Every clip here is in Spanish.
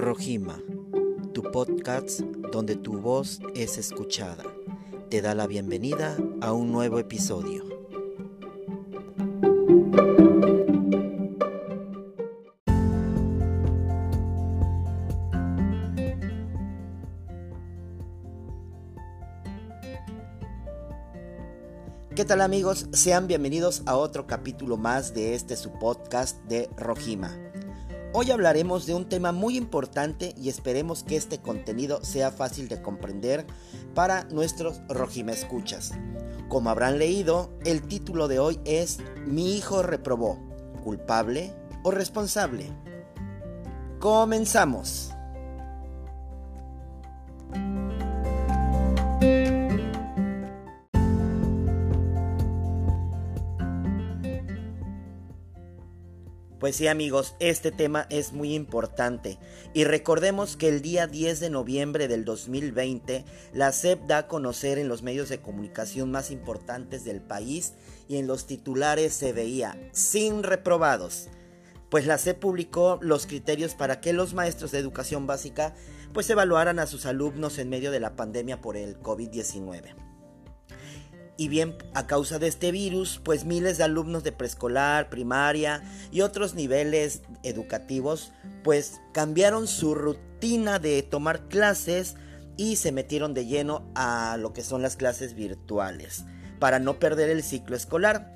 Rojima, tu podcast donde tu voz es escuchada, te da la bienvenida a un nuevo episodio. ¿Qué tal amigos? Sean bienvenidos a otro capítulo más de este su podcast de Rojima. Hoy hablaremos de un tema muy importante y esperemos que este contenido sea fácil de comprender para nuestros Rojima escuchas. Como habrán leído, el título de hoy es Mi hijo reprobó, culpable o responsable. Comenzamos. Sí amigos, este tema es muy importante y recordemos que el día 10 de noviembre del 2020 la SEP da a conocer en los medios de comunicación más importantes del país y en los titulares se veía sin reprobados. Pues la SEP publicó los criterios para que los maestros de educación básica pues evaluaran a sus alumnos en medio de la pandemia por el COVID-19. Y bien, a causa de este virus, pues miles de alumnos de preescolar, primaria y otros niveles educativos, pues cambiaron su rutina de tomar clases y se metieron de lleno a lo que son las clases virtuales, para no perder el ciclo escolar.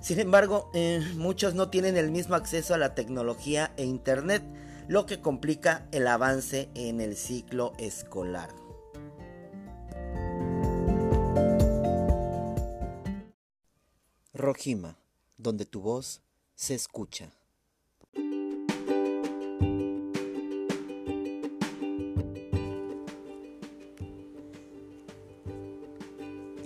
Sin embargo, eh, muchos no tienen el mismo acceso a la tecnología e internet, lo que complica el avance en el ciclo escolar. Rojima, donde tu voz se escucha.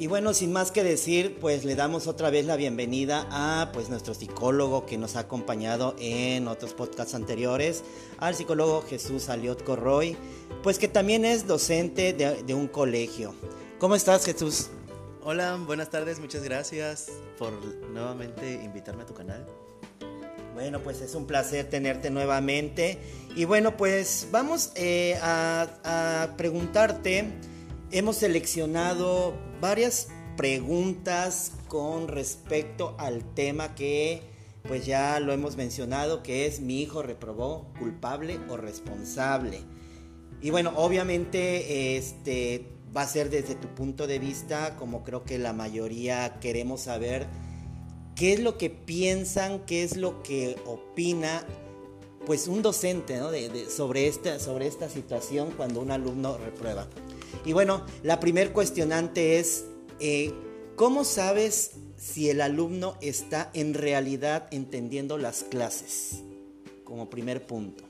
Y bueno, sin más que decir, pues le damos otra vez la bienvenida a pues nuestro psicólogo que nos ha acompañado en otros podcasts anteriores, al psicólogo Jesús Aliot Corroy, pues que también es docente de, de un colegio. ¿Cómo estás, Jesús? Hola, buenas tardes, muchas gracias por nuevamente invitarme a tu canal. Bueno, pues es un placer tenerte nuevamente. Y bueno, pues vamos eh, a, preguntarte, hemos seleccionado varias preguntas con respecto al tema que pues ya lo hemos mencionado, que es mi hijo reprobó culpable o responsable. Y bueno, obviamente este va a ser desde tu punto de vista, como creo que la mayoría queremos saber, qué es lo que piensan, qué es lo que opina pues un docente sobre, esta, sobre esta situación cuando un alumno reprueba. Y bueno, la primer cuestionante es, eh, ¿cómo sabes si el alumno está en realidad entendiendo las clases? Como primer punto.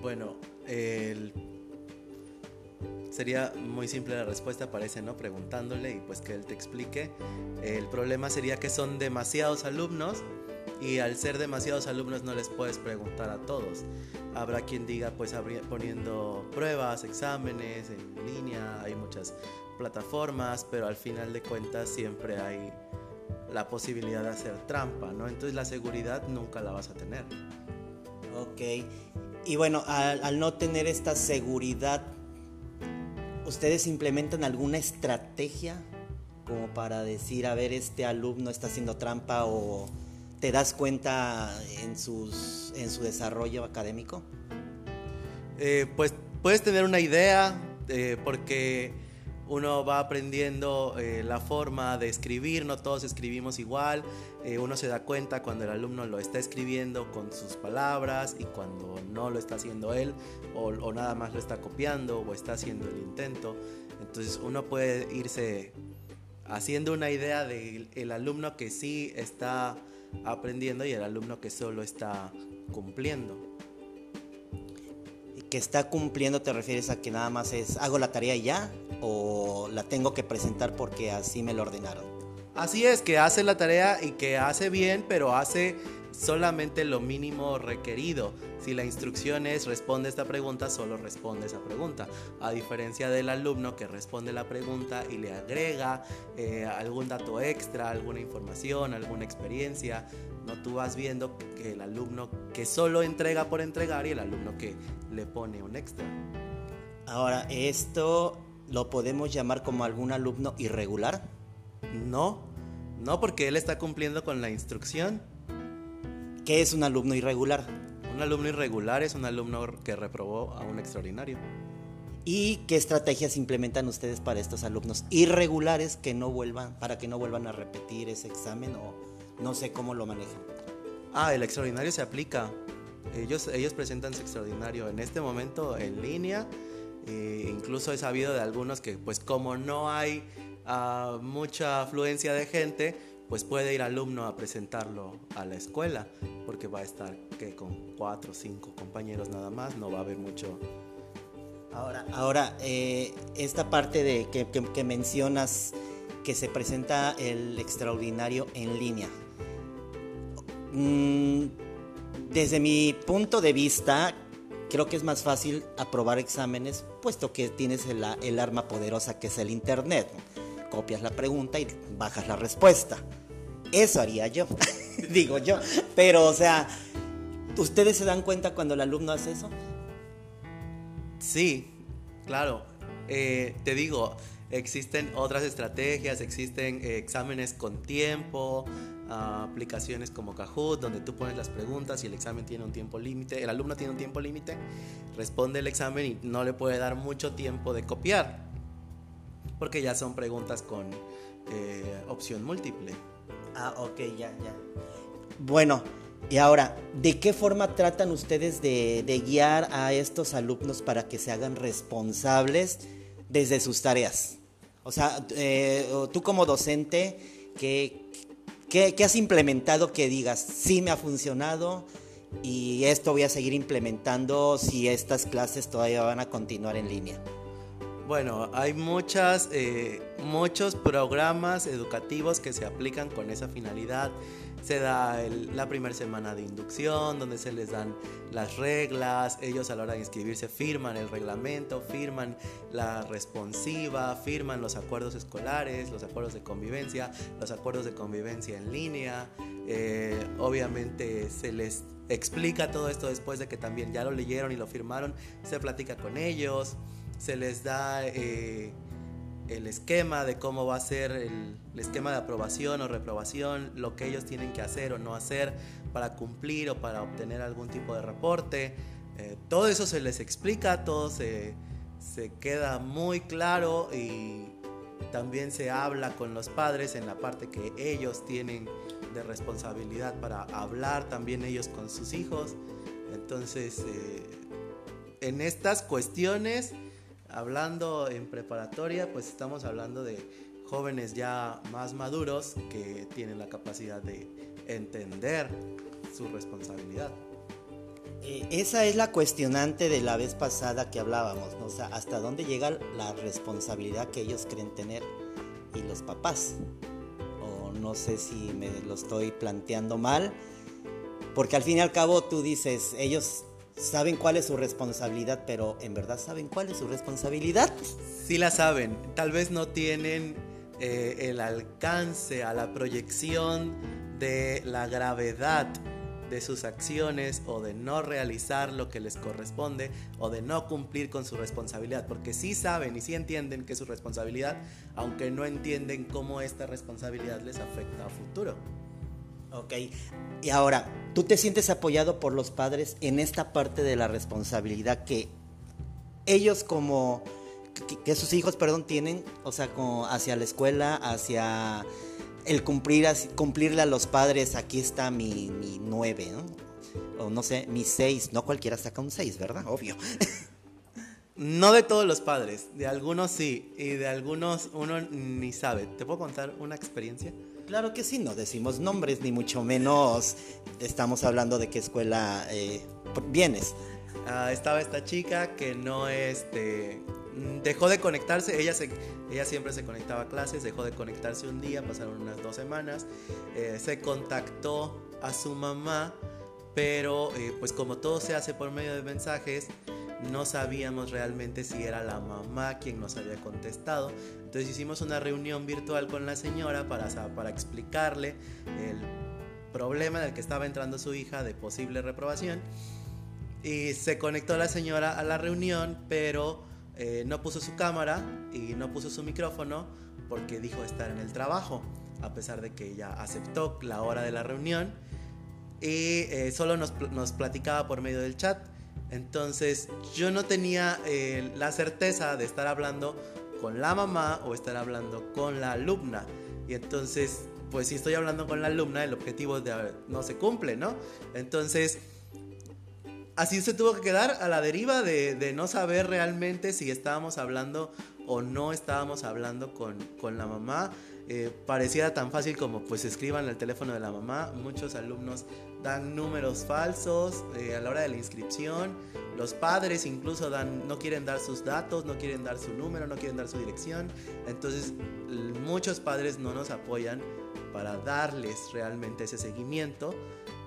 Bueno, el Sería muy simple la respuesta, parece, ¿no? Preguntándole y pues que él te explique. El problema sería que son demasiados alumnos y al ser demasiados alumnos no les puedes preguntar a todos. Habrá quien diga pues poniendo pruebas, exámenes en línea, hay muchas plataformas, pero al final de cuentas siempre hay la posibilidad de hacer trampa, ¿no? Entonces la seguridad nunca la vas a tener. Ok. Y bueno, al, al no tener esta seguridad ¿Ustedes implementan alguna estrategia como para decir, a ver, este alumno está haciendo trampa o te das cuenta en, sus, en su desarrollo académico? Eh, pues puedes tener una idea, eh, porque uno va aprendiendo eh, la forma de escribir, no todos escribimos igual, eh, uno se da cuenta cuando el alumno lo está escribiendo con sus palabras y cuando no lo está haciendo él o, nada más lo está copiando o está haciendo el intento. Entonces uno puede irse haciendo una idea del alumno que sí está aprendiendo y el alumno que solo está cumpliendo que está cumpliendo te refieres a que nada más es hago la tarea y ya o la tengo que presentar porque así me lo ordenaron? Así es, que hace la tarea y que hace bien, pero hace solamente lo mínimo requerido. Si la instrucción es responde esta pregunta, solo responde esa pregunta. A diferencia del alumno que responde la pregunta y le agrega eh, algún dato extra, alguna información, alguna experiencia. No tú vas viendo que el alumno que solo entrega por entregar y el alumno que le pone un extra. Ahora, ¿esto lo podemos llamar como algún alumno irregular? No, no porque él está cumpliendo con la instrucción. ¿Qué es un alumno irregular? Un alumno irregular es un alumno que reprobó a un extraordinario. ¿Y qué estrategias implementan ustedes para estos alumnos irregulares que no vuelvan, para que no vuelvan a repetir ese examen o no sé cómo lo manejan? Ah, el extraordinario se aplica. Ellos, ellos presentan su extraordinario en este momento en línea. E incluso he sabido de algunos que pues como no hay uh, mucha afluencia de gente, pues puede ir alumno a presentarlo a la escuela, porque va a estar que con cuatro o cinco compañeros nada más, no va a haber mucho. Ahora, ahora eh, esta parte de que, que, que mencionas que se presenta el extraordinario en línea. Mm, desde mi punto de vista, creo que es más fácil aprobar exámenes, puesto que tienes el, el, arma poderosa que es el Internet. Copias la pregunta y bajas la respuesta. Eso haría yo, digo yo. Pero, o sea, ¿ustedes se dan cuenta cuando el alumno hace eso? Sí, claro. Eh, te digo, existen otras estrategias, existen eh, exámenes con tiempo, uh, aplicaciones como Kahoot, donde tú pones las preguntas y el examen tiene un tiempo límite, el alumno tiene un tiempo límite, responde el examen y no le puede dar mucho tiempo de copiar, porque ya son preguntas con eh, opción múltiple. Ah, ok, ya, ya. Bueno, y ahora, ¿de qué forma tratan ustedes de, de guiar a estos alumnos para que se hagan responsables desde sus tareas? O sea, eh, tú como docente, ¿qué, ¿Qué, ¿Qué, has implementado que digas, sí me ha funcionado y esto voy a seguir implementando si estas clases todavía van a continuar en línea? Bueno, hay muchas, eh, muchos programas educativos que se aplican con esa finalidad. Se da la primera semana de inducción, donde se les dan las reglas, ellos a la hora de inscribirse firman el reglamento, firman la responsiva, firman los acuerdos escolares, los acuerdos de convivencia, los acuerdos de convivencia en línea. Eh, obviamente se les explica todo esto después de que también ya lo leyeron y lo firmaron, se platica con ellos se les da eh, el esquema de cómo va a ser el, esquema de aprobación o reprobación, lo que ellos tienen que hacer o no hacer para cumplir o para obtener algún tipo de reporte. Eh, todo eso se les explica, todo se, se queda muy claro y también se habla con los padres en la parte que ellos tienen de responsabilidad para hablar también ellos con sus hijos. Entonces, eh, en estas cuestiones hablando en preparatoria, pues estamos hablando de jóvenes ya más maduros que tienen la capacidad de entender su responsabilidad. Eh, esa es la cuestionante de la vez pasada que hablábamos, ¿no? sea, hasta dónde llega la responsabilidad que ellos creen tener y los papás. O no sé si me lo estoy planteando mal, porque al fin y al cabo tú dices, ellos saben cuál es su responsabilidad, pero ¿en verdad saben cuál es su responsabilidad? Sí la saben, tal vez no tienen eh, el alcance a la proyección de la gravedad de sus acciones o de no realizar lo que les corresponde o de no cumplir con su responsabilidad, porque sí saben y sí entienden que es su responsabilidad, aunque no entienden cómo esta responsabilidad les afecta a futuro. Ok, y ahora, ¿tú te sientes apoyado por los padres en esta parte de la responsabilidad que ellos como, que, sus hijos, perdón, tienen, o sea, como hacia la escuela, hacia el cumplir, cumplirle a los padres, aquí está mi, mi nueve, ¿no? O no sé, mi seis, no cualquiera saca un seis, ¿verdad? Obvio. No de todos los padres, de algunos sí, y de algunos uno ni sabe. ¿Te puedo contar una experiencia? Claro que sí, no decimos nombres, ni mucho menos estamos hablando de qué escuela eh, vienes. Uh, estaba esta chica que no es de, mm, dejó de conectarse, ella, se, ella siempre se conectaba a clases, dejó de conectarse un día, pasaron unas dos semanas, eh, se contactó a su mamá, pero eh, pues como todo se hace por medio de mensajes, no sabíamos realmente si era la mamá quien nos había contestado. Entonces hicimos una reunión virtual con la señora para, para explicarle el problema en el que estaba entrando su hija de posible reprobación. Y se conectó la señora a la reunión, pero eh, no puso su cámara y no puso su micrófono porque dijo estar en el trabajo, a pesar de que ella aceptó la hora de la reunión y eh, solo nos, nos, platicaba por medio del chat. Entonces yo no tenía eh, la certeza de estar hablando con la mamá o estar hablando con la alumna. Y entonces, pues si estoy hablando con la alumna, el objetivo de, no se cumple, ¿no? Entonces así se tuvo que quedar a la deriva de, no saber realmente si estábamos hablando o no estábamos hablando con, la mamá. Eh, pareciera tan fácil como pues escriban el teléfono de la mamá. Muchos alumnos dan números falsos eh, a la hora de la inscripción. Los padres incluso dan, no quieren dar sus datos, no quieren dar su número, no quieren dar su dirección. Entonces muchos padres no nos apoyan para darles realmente ese seguimiento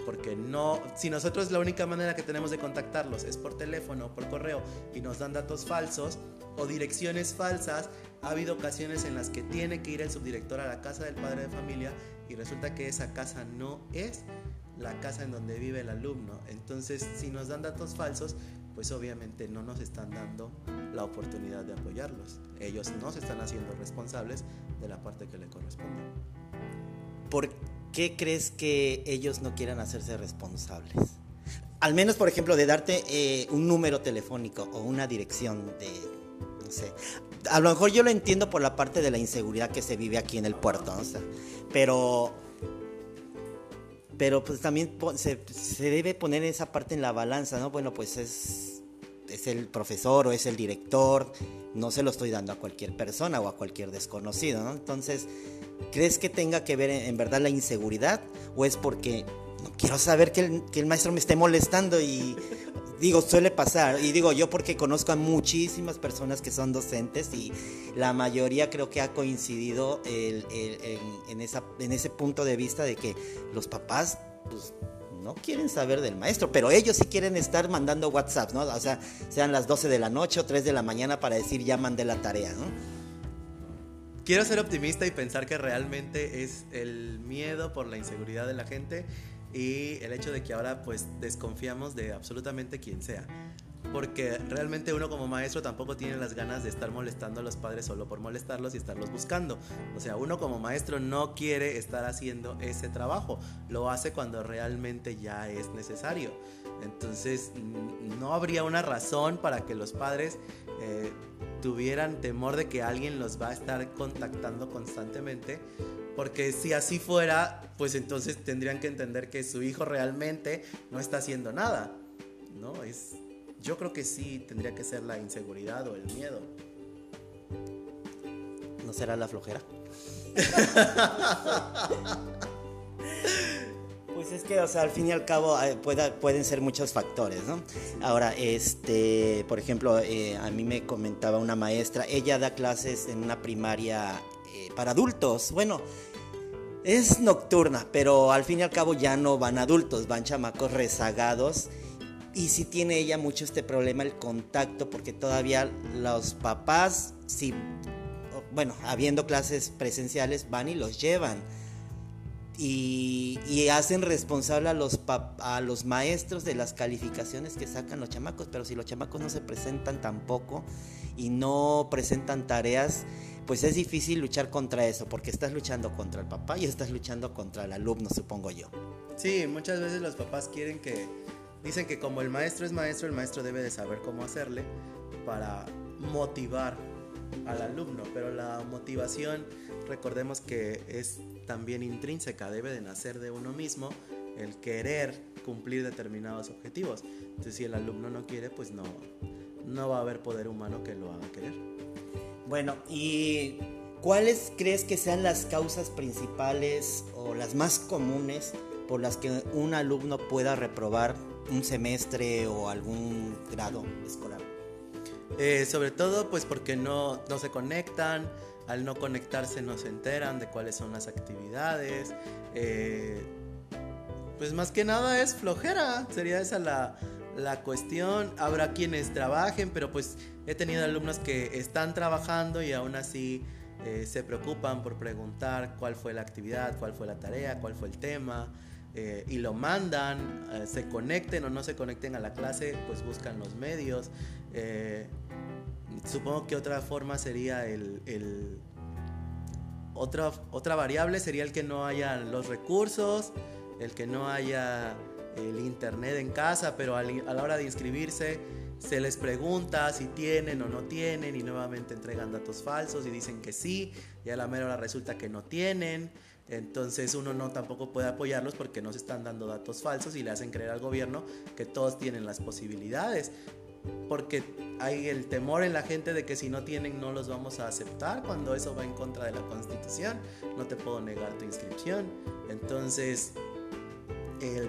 porque no, si nosotros la única manera que tenemos de contactarlos es por teléfono o por correo y nos dan datos falsos o direcciones falsas, ha habido ocasiones en las que tiene que ir el subdirector a la casa del padre de familia y resulta que esa casa no es la casa en donde vive el alumno. Entonces, si nos dan datos falsos, pues obviamente no nos están dando la oportunidad de apoyarlos. Ellos no se están haciendo responsables de la parte que le corresponde. ¿Por qué crees que ellos no quieran hacerse responsables? Al menos, por ejemplo, de darte eh, un número telefónico o una dirección de, no sé. A lo mejor yo lo entiendo por la parte de la inseguridad que se vive aquí en el puerto, ¿no? pero pero pues también se, se, debe poner esa parte en la balanza, ¿no? Bueno, pues es, es el profesor o es el director, no se lo estoy dando a cualquier persona o a cualquier desconocido, ¿no? Entonces, ¿crees que tenga que ver en, verdad la inseguridad o es porque no quiero saber que el, que el maestro me esté molestando y digo, suele pasar. Y digo yo porque conozco a muchísimas personas que son docentes y la mayoría creo que ha coincidido en, esa, en ese punto de vista de que los papás pues, no quieren saber del maestro, pero ellos sí quieren estar mandando WhatsApp, ¿no? O sea, sean las 12 de la noche o 3 de la mañana para decir ya mandé la tarea, ¿no? Quiero ser optimista y pensar que realmente es el miedo por la inseguridad de la gente y el hecho de que ahora pues desconfiamos de absolutamente quien sea porque realmente uno como maestro tampoco tiene las ganas de estar molestando a los padres solo por molestarlos y estarlos buscando. O sea, uno como maestro no quiere estar haciendo ese trabajo, lo hace cuando realmente ya es necesario. Entonces, no habría una razón para que los padres eh, tuvieran temor de que alguien los va a estar contactando constantemente. Porque si así fuera, pues entonces tendrían que entender que su hijo realmente no está haciendo nada. ¿no? Es, yo creo que sí tendría que ser la inseguridad o el miedo. ¿No será la flojera? Pues es que, o sea, al fin y al cabo eh, pueden ser muchos factores, ¿no? Ahora, este, por ejemplo, eh, a mí me comentaba una maestra, ella da clases en una primaria para adultos. Bueno, es nocturna, pero al fin y al cabo ya no van adultos, van chamacos rezagados y sí tiene ella mucho este problema, el contacto, porque todavía los papás, sí, bueno, habiendo clases presenciales, van y los llevan. Y, hacen responsable a los, a los maestros de las calificaciones que sacan los chamacos, pero si los chamacos no se presentan tampoco y no presentan tareas, pues es difícil luchar contra eso, porque estás luchando contra el papá y estás luchando contra el alumno, supongo yo. Sí, muchas veces los papás quieren que Dicen que como el maestro es maestro, el maestro debe de saber cómo hacerle para motivar al alumno, pero la motivación, recordemos que es también intrínseca, debe de nacer de uno mismo el querer cumplir determinados objetivos. Entonces, si el alumno no quiere, pues no, no va a haber poder humano que lo haga querer. Bueno, ¿y cuáles crees que sean las causas principales o las más comunes por las que un alumno pueda reprobar un semestre o algún grado escolar? Eh, sobre todo pues porque no, no se conectan, al no conectarse no se enteran de cuáles son las actividades. Eh, pues más que nada es flojera, sería esa la, la cuestión. Habrá quienes trabajen, pero pues he tenido alumnos que están trabajando y aún así eh, se preocupan por preguntar cuál fue la actividad, cuál fue la tarea, cuál fue el tema. Eh, y lo mandan, eh, se conecten o no se conecten a la clase, pues buscan los medios. supongo que otra forma sería el, el otra, otra variable sería el que no haya los recursos, el que no haya el internet en casa, pero a la hora de inscribirse se les pregunta si tienen o no tienen y nuevamente entregan datos falsos y dicen que sí y a la mera hora resulta que no tienen. Entonces uno no tampoco puede apoyarlos porque no se están dando datos falsos y le hacen creer al gobierno que todos tienen las posibilidades. Porque hay el temor en la gente de que si no tienen no los vamos a aceptar cuando eso va en contra de la constitución. No te puedo negar tu inscripción. Entonces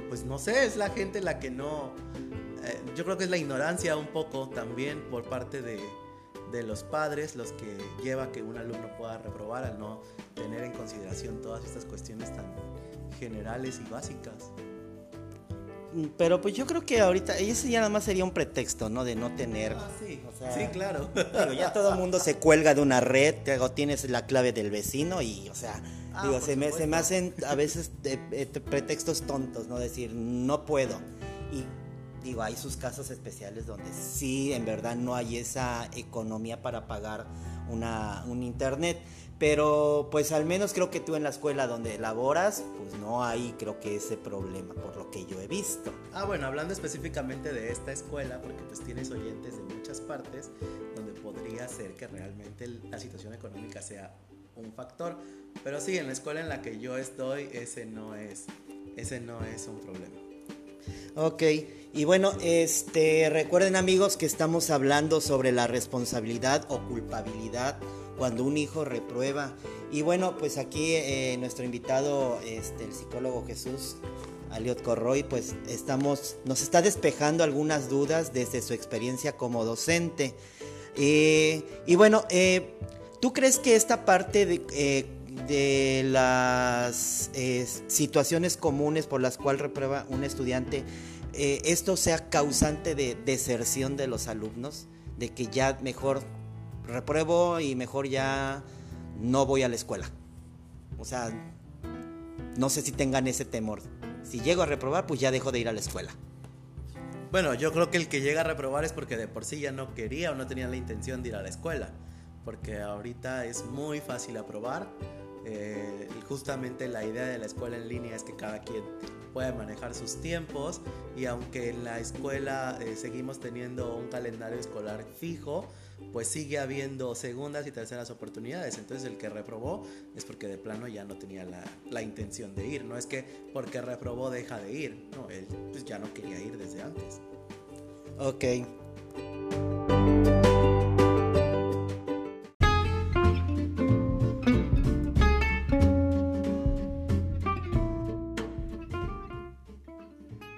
pues no sé, es la gente la que no... Eh, yo creo que es la ignorancia un poco también por parte de, de los padres los que lleva que un alumno pueda reprobar al no tener en consideración todas estas cuestiones tan generales y básicas. Mm, pero pues yo creo que ahorita, ese ya nada más sería un pretexto, ¿no? De no tener. Ah, sí, sí, claro. ya todo el mundo se cuelga de una red, tienes la clave del vecino y, o sea, Ah, digo, se me, se me, hacen a veces pretextos tontos, ¿no? Decir, no puedo. Y digo, hay sus casos especiales donde sí, en verdad no hay esa economía para pagar una, un internet. Pero pues al menos creo que tú en la escuela donde laboras, pues no hay creo que ese problema, por lo que yo he visto. Ah, bueno, hablando específicamente de esta escuela, porque pues tienes oyentes de muchas partes, donde podría ser que realmente la situación económica sea un factor. Pero sí, en la escuela en la que yo estoy, ese no es, ese no es un problema. Ok, y bueno, este, recuerden amigos que estamos hablando sobre la responsabilidad o culpabilidad cuando un hijo reprueba. Y bueno, pues aquí eh, nuestro invitado, este, el psicólogo Jesús Aliot Corroy, pues estamos, nos está despejando algunas dudas desde su experiencia como docente. Eh, y bueno, eh, ¿Tú crees que esta parte de, eh, las eh, situaciones comunes por las cuales reprueba un estudiante, eh, esto sea causante de deserción de los alumnos? De que ya mejor repruebo y mejor ya no voy a la escuela. O sea, no sé si tengan ese temor. Si llego a reprobar, pues ya dejo de ir a la escuela. Bueno, yo creo que el que llega a reprobar es porque de por sí ya no quería o no tenía la intención de ir a la escuela porque ahorita es muy fácil aprobar. Eh, justamente la idea de la escuela en línea es que cada quien pueda manejar sus tiempos y aunque en la escuela eh, seguimos teniendo un calendario escolar fijo, pues sigue habiendo segundas y terceras oportunidades. Entonces el que reprobó es porque de plano ya no tenía la, la intención de ir. No es que porque reprobó deja de ir. No, él pues ya no quería ir desde antes. Ok.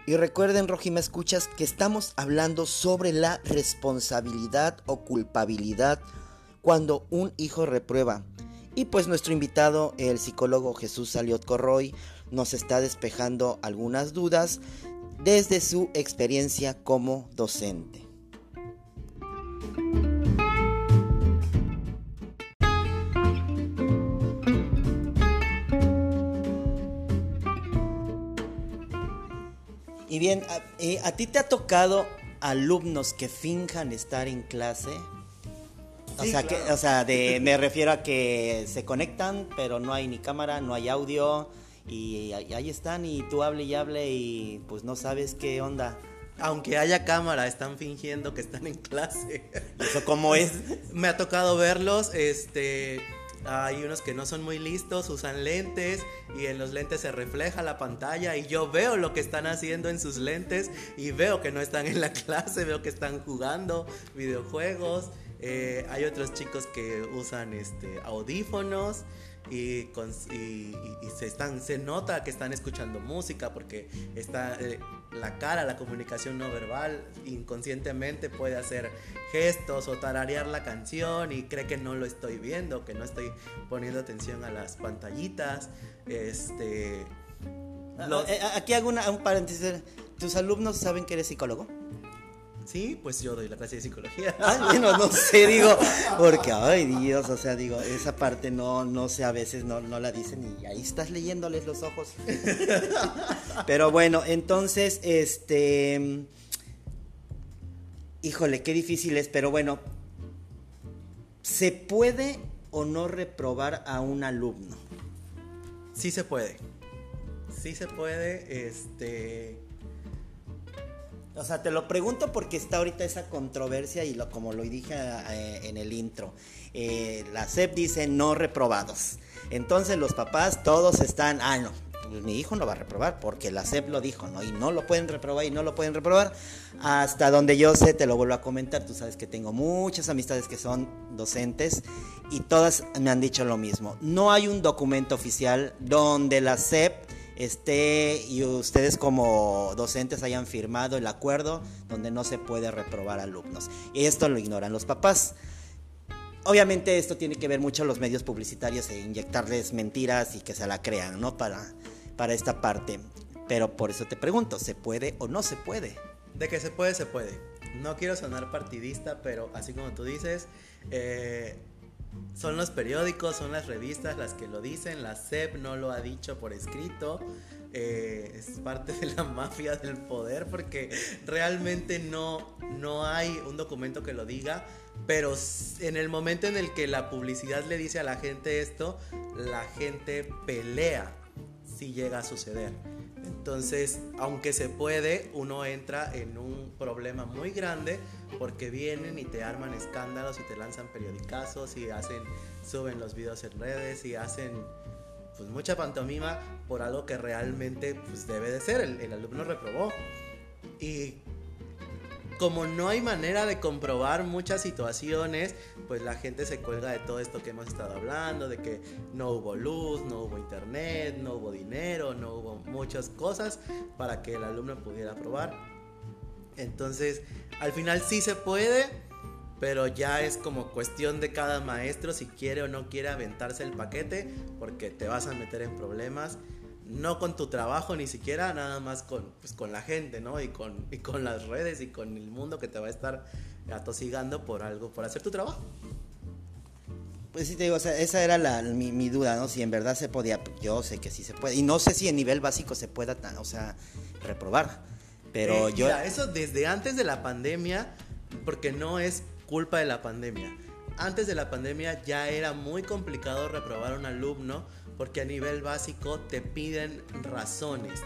Y recuerden, Roji, me escuchas, que estamos hablando sobre la responsabilidad o culpabilidad cuando un hijo reprueba. Y pues nuestro invitado, el psicólogo Jesús Saliot Corroy, nos está despejando algunas dudas desde su experiencia como docente. Y bien, eh, ¿a, ti te ha tocado alumnos que finjan estar en clase? O sea, que, o sea de, me refiero a que se conectan, pero no hay ni cámara, no hay audio, y ahí están, y tú hable y hable, y pues no sabes qué onda. Aunque haya cámara, están fingiendo que están en clase. ¿Eso cómo es? me ha tocado verlos, este hay unos que no son muy listos, usan lentes y en los lentes se refleja la pantalla y yo veo lo que están haciendo en sus lentes y veo que no están en la clase, veo que están jugando videojuegos. Eh, hay otros chicos que usan este, audífonos y, se, están, se nota que están escuchando música porque está eh, la cara, la comunicación no verbal, inconscientemente puede hacer gestos o tararear la canción y cree que no lo estoy viendo, que no estoy poniendo atención a las pantallitas. Este, ah, eh, Aquí hago un paréntesis. ¿Tus alumnos saben que eres psicólogo? Sí, pues yo doy la clase de psicología. Bueno, no sé, digo, porque, ay Dios, o sea, digo, esa parte no, no sé, a veces no, no la dicen y ahí estás leyéndoles los ojos. Pero bueno, entonces, este, híjole, qué difícil es, pero bueno, ¿se puede o no reprobar a un alumno? Sí se puede. Sí se puede, este o sea, te lo pregunto porque está ahorita esa controversia y lo, como lo dije eh, en el intro, eh, la SEP dice no reprobados. Entonces los papás todos están, ah, no, mi hijo no va a reprobar porque la SEP lo dijo, ¿no? Y no lo pueden reprobar y no lo pueden reprobar. Hasta donde yo sé, te lo vuelvo a comentar, tú sabes que tengo muchas amistades que son docentes y todas me han dicho lo mismo. No hay un documento oficial donde la SEP esté y ustedes como docentes hayan firmado el acuerdo donde no se puede reprobar alumnos. Y esto lo ignoran los papás. Obviamente esto tiene que ver mucho los medios publicitarios e inyectarles mentiras y que se la crean, ¿no? Para, para esta parte. Pero por eso te pregunto, ¿se puede o no se puede? De que se puede, se puede. No quiero sonar partidista, pero así como tú dices, eh, son los periódicos, son las revistas las que lo dicen, la SEP no lo ha dicho por escrito. Eh, es parte de la mafia del poder porque realmente no, no hay un documento que lo diga, pero en el momento en el que la publicidad le dice a la gente esto, la gente pelea si llega a suceder. Entonces, aunque se puede, uno entra en un problema muy grande porque vienen y te arman escándalos y te lanzan periodicazos y hacen, suben los videos en redes y hacen pues mucha pantomima por algo que realmente pues debe de ser, el, el alumno reprobó. Y como no hay manera de comprobar muchas situaciones, pues la gente se cuelga de todo esto que hemos estado hablando, de que no hubo luz, no hubo internet, no hubo dinero, no hubo muchas cosas para que el alumno pudiera probar. Entonces, al final sí se puede, pero ya es como cuestión de cada maestro si quiere o no quiere aventarse el paquete, porque te vas a meter en problemas no con tu trabajo ni siquiera, nada más con, pues, con la gente, ¿no? Y con, y con las redes y con el mundo que te va a estar atosigando por algo, por hacer tu trabajo. Pues sí, te digo, o sea, esa era la, mi, duda, ¿no? Si en verdad se podía, yo sé que sí se puede. Y no sé si en nivel básico se pueda, o sea, reprobar. Pero eh, yo... Mira, eso desde antes de la pandemia, porque no es culpa de la pandemia. Antes de la pandemia ya era muy complicado reprobar a un alumno porque a nivel básico te piden razones,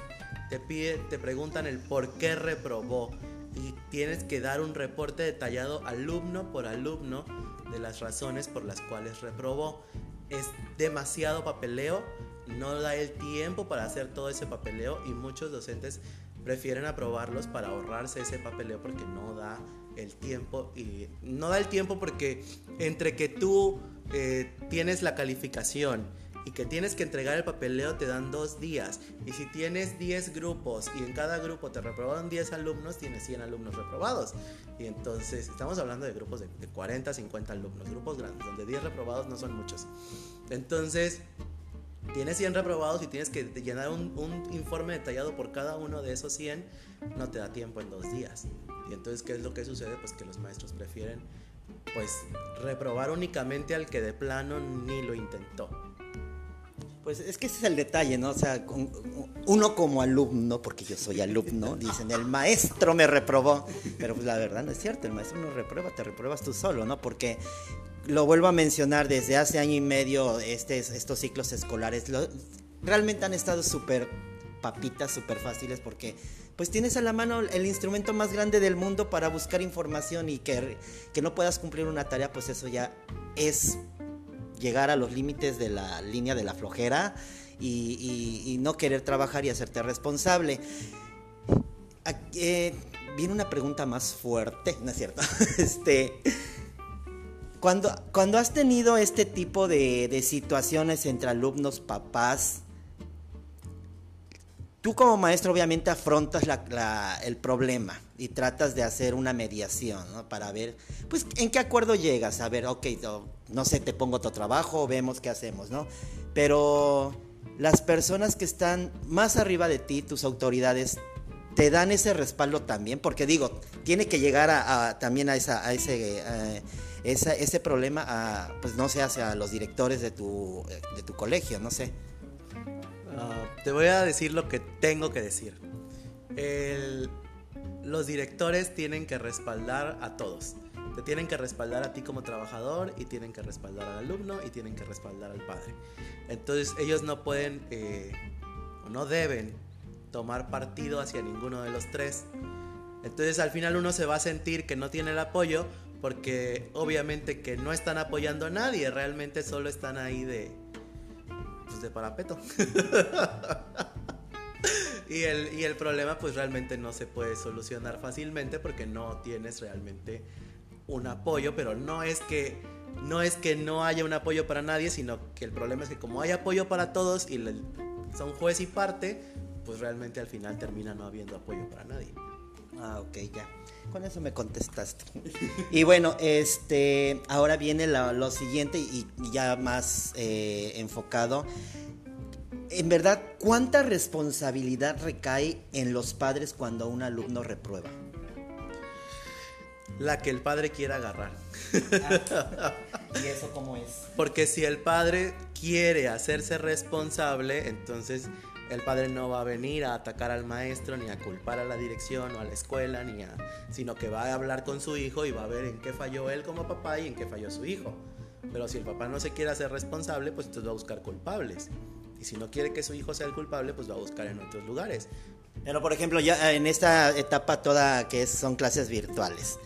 te, pide, te preguntan el por qué reprobó y tienes que dar un reporte detallado alumno por alumno de las razones por las cuales reprobó. Es demasiado papeleo, no da el tiempo para hacer todo ese papeleo y muchos docentes prefieren aprobarlos para ahorrarse ese papeleo porque no da el tiempo y no da el tiempo porque entre que tú eh, tienes la calificación y que tienes que entregar el papeleo te dan dos días. Y si tienes 10 grupos y en cada grupo te reprobaron 10 alumnos, tienes 100 alumnos reprobados. Y entonces estamos hablando de grupos de, 40, 50 alumnos, grupos grandes, donde 10 reprobados no son muchos. Entonces, tienes 100 reprobados y tienes que llenar un, un, informe detallado por cada uno de esos 100, no te da tiempo en dos días. Y entonces, ¿qué es lo que sucede? Pues que los maestros prefieren pues reprobar únicamente al que de plano ni lo intentó. Pues es que ese es el detalle, ¿no? O sea, uno como alumno, porque yo soy alumno, dicen, el maestro me reprobó. Pero pues la verdad no es cierto, el maestro no reprueba, te repruebas tú solo, ¿no? Porque lo vuelvo a mencionar, desde hace año y medio este, estos ciclos escolares realmente han estado súper papitas, súper fáciles, porque pues tienes a la mano el instrumento más grande del mundo para buscar información y que, que no puedas cumplir una tarea, pues eso ya es llegar a los límites de la línea de la flojera y, no querer trabajar y hacerte responsable. Eh, viene una pregunta más fuerte, ¿no es cierto? este, Cuando, cuando has tenido este tipo de, situaciones entre alumnos, papás, tú como maestro obviamente afrontas el problema y tratas de hacer una mediación, ¿no? Para ver, pues, en qué acuerdo llegas. A ver, ok, no, sé, te pongo otro trabajo, vemos qué hacemos, ¿no? Pero las personas que están más arriba de ti, tus autoridades, te dan ese respaldo también, porque digo, tiene que llegar a, también a, esa, ese, eh, ese problema, a, pues no sé, hacia los directores de tu, de tu colegio, no sé. Ah, te voy a decir lo que tengo que decir. los directores tienen que respaldar a todos. Te tienen que respaldar a ti como trabajador y tienen que respaldar al alumno y tienen que respaldar al padre. Entonces ellos no pueden eh, o no deben tomar partido hacia ninguno de los tres. Entonces al final uno se va a sentir que no tiene el apoyo porque obviamente que no están apoyando a nadie, realmente solo están ahí de, de parapeto. y, el, y el problema pues realmente no se puede solucionar fácilmente porque no tienes realmente un apoyo, pero no es que no es que no haya un apoyo para nadie, sino que el problema es que como hay apoyo para todos y son juez y parte, pues realmente al final termina no habiendo apoyo para nadie. Ah, ok, ya. Con eso me contestaste. y bueno, este, ahora viene lo, siguiente y ya más eh, enfocado. En verdad, ¿cuánta responsabilidad recae en los padres cuando un alumno reprueba? La que el padre quiera agarrar. Ah, ¿Y eso cómo es? Porque si el padre quiere hacerse responsable, entonces el padre no va a venir a atacar al maestro, ni a culpar a la dirección o a la escuela, ni a, sino que va a hablar con su hijo y va a ver en qué falló él como papá y en qué falló su hijo. Pero si el papá no se quiere hacer responsable, pues entonces va a buscar culpables. Y si no quiere que su hijo sea el culpable, pues va a buscar en otros lugares. Pero por ejemplo, ya en esta etapa toda que son clases virtuales,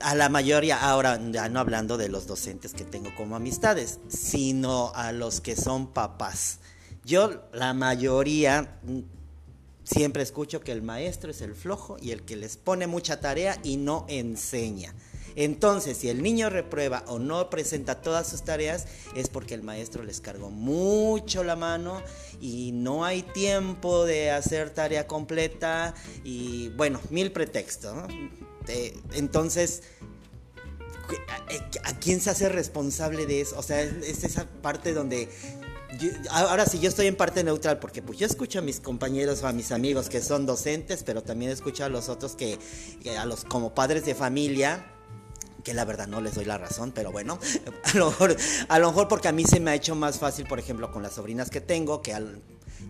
a la mayoría, ahora ya no hablando de los docentes que tengo como amistades, sino a los que son papás. Yo, la mayoría, mm, siempre escucho que el maestro es el flojo y el que les pone mucha tarea y no enseña. Entonces, si el niño reprueba o no presenta todas sus tareas, es porque el maestro les cargó mucho la mano y no hay tiempo de hacer tarea completa y bueno, mil pretextos. Entonces, ¿a quién se hace responsable de eso? O sea, es esa parte donde ahora sí, yo estoy en parte neutral porque pues yo escucho a mis compañeros o a mis amigos que son docentes, pero también escucho a los otros que, a los como padres de familia, que la verdad no les doy la razón, pero bueno, a lo mejor, porque a mí se me ha hecho más fácil, por ejemplo, con las sobrinas que tengo, que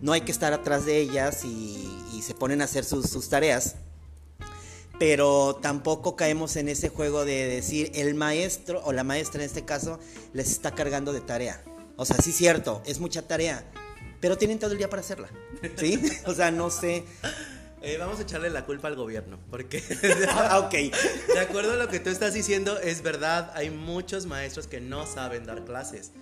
no hay que estar atrás de ellas y, se ponen a hacer sus tareas pero tampoco caemos en ese juego de decir el maestro o la maestra en este caso les está cargando de tarea. O sea, sí cierto, es mucha tarea, pero tienen todo el día para hacerla. ¿Sí? o sea, no sé. Eh, vamos a echarle la culpa al gobierno, porque... ah, ok. De acuerdo a lo que tú estás diciendo, es verdad, hay muchos maestros que no saben dar clases.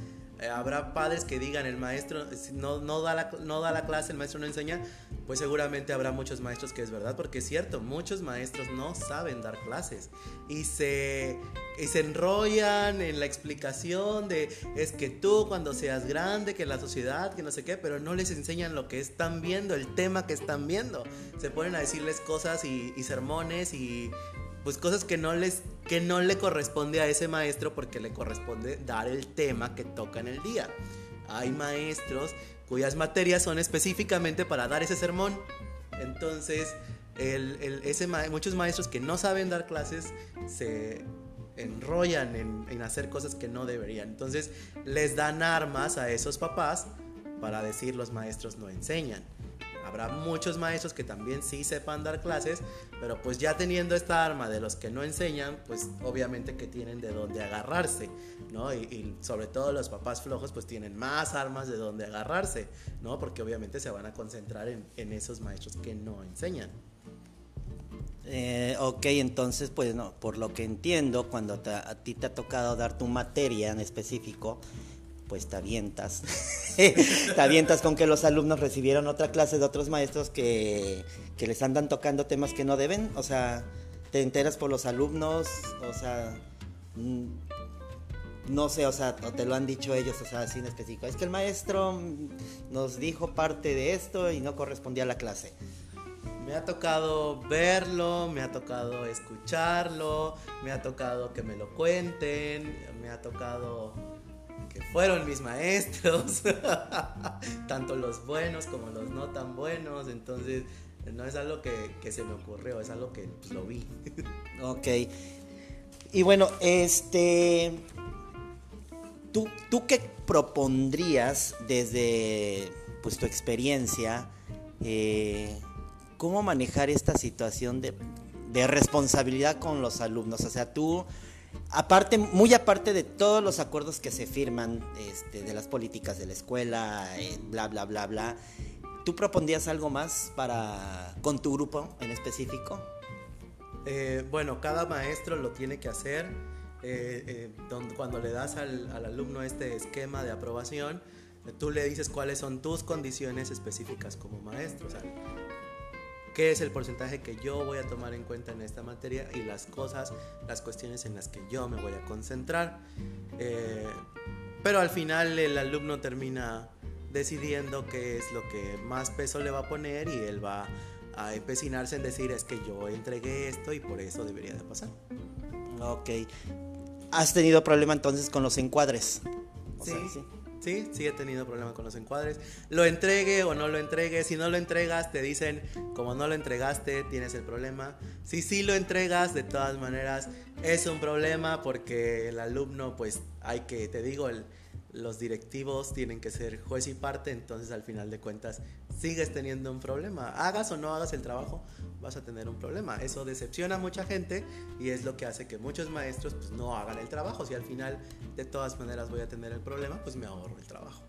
Eh, habrá padres que digan el maestro no, no, da la, no da la clase, el maestro no enseña, pues seguramente habrá muchos maestros que es verdad, porque es cierto, muchos maestros no saben dar clases y se, y se enrollan en la explicación de es que tú cuando seas grande, que la sociedad, que no sé qué, pero no les enseñan lo que están viendo, el tema que están viendo. Se ponen a decirles cosas y, y sermones y pues cosas que no les que no le corresponde a ese maestro porque le corresponde dar el tema que toca en el día. Hay maestros cuyas materias son específicamente para dar ese sermón. Entonces, el, ese muchos maestros que no saben dar clases se enrollan en, en hacer cosas que no deberían. Entonces, les dan armas a esos papás para decir los maestros no enseñan. Habrá muchos maestros que también sí sepan dar clases, pero pues ya teniendo esta arma de los que no enseñan, pues obviamente que tienen de dónde agarrarse, ¿no? Y, sobre todo los papás flojos pues tienen más armas de dónde agarrarse, ¿no? Porque obviamente se van a concentrar en, esos maestros que no enseñan. Eh, ok, entonces pues no, por lo que entiendo, cuando a ti te ha tocado dar tu materia en específico, pues te avientas. te avientas con que los alumnos recibieron otra clase de otros maestros que, que les andan tocando temas que no deben. O sea, te enteras por los alumnos. O sea, mm, no sé, o sea, o te lo han dicho ellos, o sea, así en específico. Es que el maestro nos dijo parte de esto y no correspondía a la clase. Me ha tocado verlo, me ha tocado escucharlo, me ha tocado que me lo cuenten, me ha tocado fueron mis maestros, tanto los buenos como los no tan buenos, entonces no es algo que, se me ocurrió, es algo que pues, lo vi. ok. Y bueno, este, ¿tú, ¿tú qué propondrías desde pues, tu experiencia? Eh, ¿Cómo manejar esta situación de, de responsabilidad con los alumnos? O sea, tú aparte, muy aparte de todos los acuerdos que se firman este, de las políticas de la escuela, eh, bla, bla, bla, bla, ¿tú propondrías algo más para con tu grupo en específico? Eh, bueno, cada maestro lo tiene que hacer. Eh, cuando le das al, alumno este esquema de aprobación, tú le dices cuáles son tus condiciones específicas como maestro qué es el porcentaje que yo voy a tomar en cuenta en esta materia y las cosas, las cuestiones en las que yo me voy a concentrar. Eh, pero al final el alumno termina decidiendo qué es lo que más peso le va a poner y él va a empecinarse en decir es que yo entregué esto y por eso debería de pasar. Ok. ¿Has tenido problema entonces con los encuadres? sí. Sí, sí he tenido problemas con los encuadres. Lo entregue o no lo entregue. Si no lo entregas, te dicen, como no lo entregaste, tienes el problema. Si sí lo entregas, de todas maneras, es un problema porque el alumno, pues hay que, te digo, el, los directivos tienen que ser juez y parte, entonces al final de cuentas sigues teniendo un problema. Hagas o no hagas el trabajo, vas a tener un problema. Eso decepciona a mucha gente y es lo que hace que muchos maestros pues, no hagan el trabajo. Si al final de todas maneras voy a tener el problema, pues me ahorro el trabajo.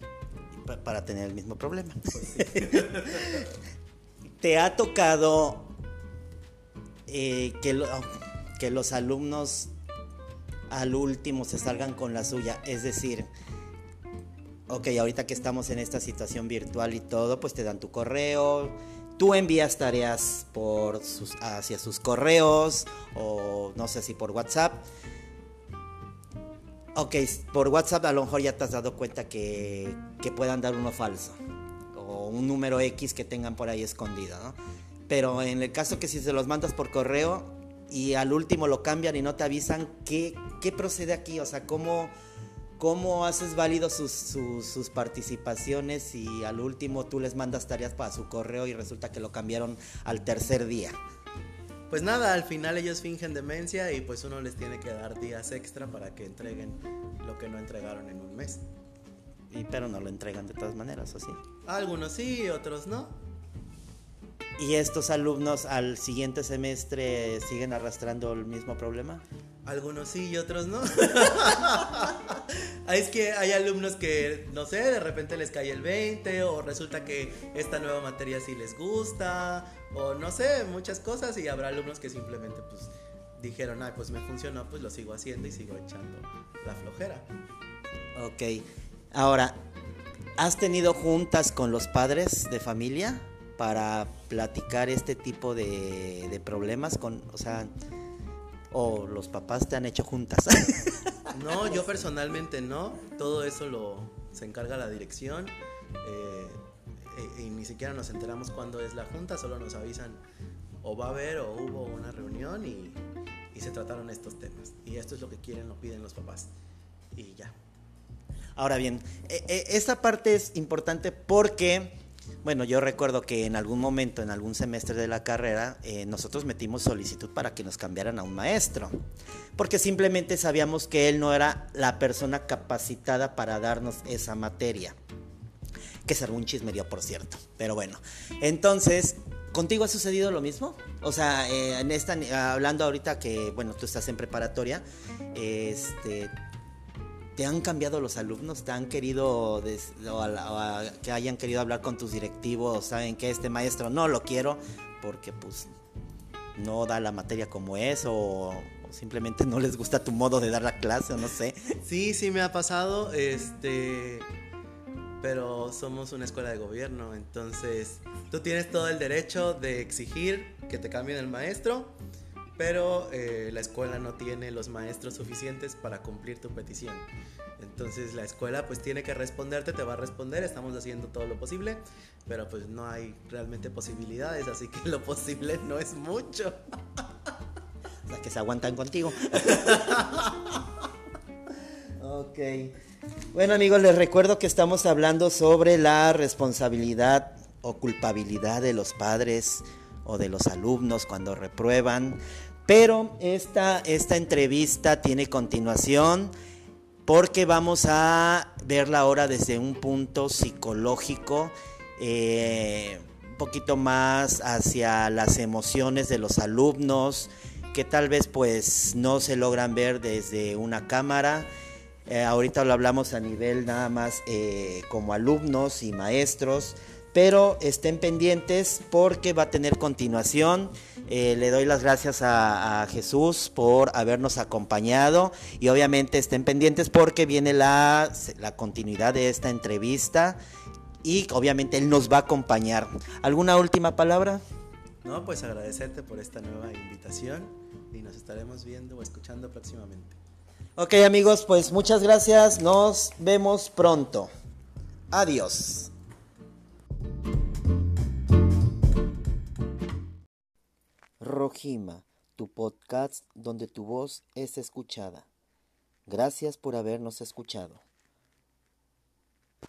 Para tener el mismo problema. Pues ¿Te ha tocado eh, que, que los alumnos al último se salgan con la suya? Es decir, ok, ahorita que estamos en esta situación virtual y todo, pues te dan tu correo, tú envías tareas por sus, hacia sus correos o no sé si por WhatsApp. Ok, por WhatsApp a lo mejor ya te has dado cuenta que, que puedan dar uno falso o un número X que tengan por ahí escondido, ¿no? Pero en el caso que si se los mandas por correo y al último lo cambian y no te avisan, ¿qué, qué procede aquí? O sea, ¿cómo, ¿Cómo haces válido sus, participaciones y al último tú les mandas tareas para su correo y resulta que lo cambiaron al tercer día? Pues nada, al final ellos fingen demencia y pues uno les tiene que dar días extra para que entreguen lo que no entregaron en un mes. Y pero no lo entregan de todas maneras, ¿o sí? Algunos sí, otros no. ¿Y estos alumnos al siguiente semestre siguen arrastrando el mismo problema? Algunos sí y otros no. es que hay alumnos que, no sé, de repente les cae el 20 o resulta que esta nueva materia sí les gusta o no sé, muchas cosas y habrá alumnos que simplemente pues dijeron, ay, pues me funcionó, pues lo sigo haciendo y sigo echando la flojera. Ok. Ahora, ¿has tenido juntas con los padres de familia para platicar este tipo de, de problemas con, o sea, o los papás te han hecho juntas? no, yo personalmente no. Todo eso lo se encarga la dirección. Eh, eh, y ni siquiera nos enteramos cuándo es la junta, solo nos avisan o va a haber o hubo una reunión y, y se trataron estos temas. Y esto es lo que quieren, lo piden los papás. Y ya. Ahora bien, e, e, esta parte es importante porque bueno, yo recuerdo que en algún momento, en algún semestre de la carrera, eh, nosotros metimos solicitud para que nos cambiaran a un maestro, porque simplemente sabíamos que él no era la persona capacitada para darnos esa materia, que es algún chismerío, por cierto, pero bueno. Entonces, ¿contigo ha sucedido lo mismo? O sea, eh, en esta, hablando ahorita que, bueno, tú estás en preparatoria, este, ¿Te han cambiado los alumnos? ¿Te han querido, que hayan querido hablar con tus directivos? ¿Saben que este maestro no lo quiero porque pues no da la materia como es o, simplemente no les gusta tu modo de dar la clase o no sé? Sí, sí me ha pasado, este, pero somos una escuela de gobierno, entonces tú tienes todo el derecho de exigir que te cambien el maestro pero eh, la escuela no tiene los maestros suficientes para cumplir tu petición. Entonces la escuela pues tiene que responderte, te va a responder, estamos haciendo todo lo posible, pero pues no hay realmente posibilidades, así que lo posible no es mucho. O sea, que se aguantan contigo. ok. Bueno amigos, les recuerdo que estamos hablando sobre la responsabilidad o culpabilidad de los padres o de los alumnos cuando reprueban. Pero esta, esta entrevista tiene continuación porque vamos a verla ahora desde un punto psicológico, eh, un poquito más hacia las emociones de los alumnos, que tal vez pues no se logran ver desde una cámara. Eh, ahorita lo hablamos a nivel nada más eh, como alumnos y maestros, pero estén pendientes porque va a tener continuación. Eh, le doy las gracias a, Jesús por habernos acompañado y obviamente estén pendientes porque viene la, la continuidad de esta entrevista y obviamente Él nos va a acompañar. ¿Alguna última palabra? No, pues agradecerte por esta nueva invitación y nos estaremos viendo o escuchando próximamente. Ok amigos, pues muchas gracias, nos vemos pronto. Adiós. Rojima, tu podcast donde tu voz es escuchada. Gracias por habernos escuchado.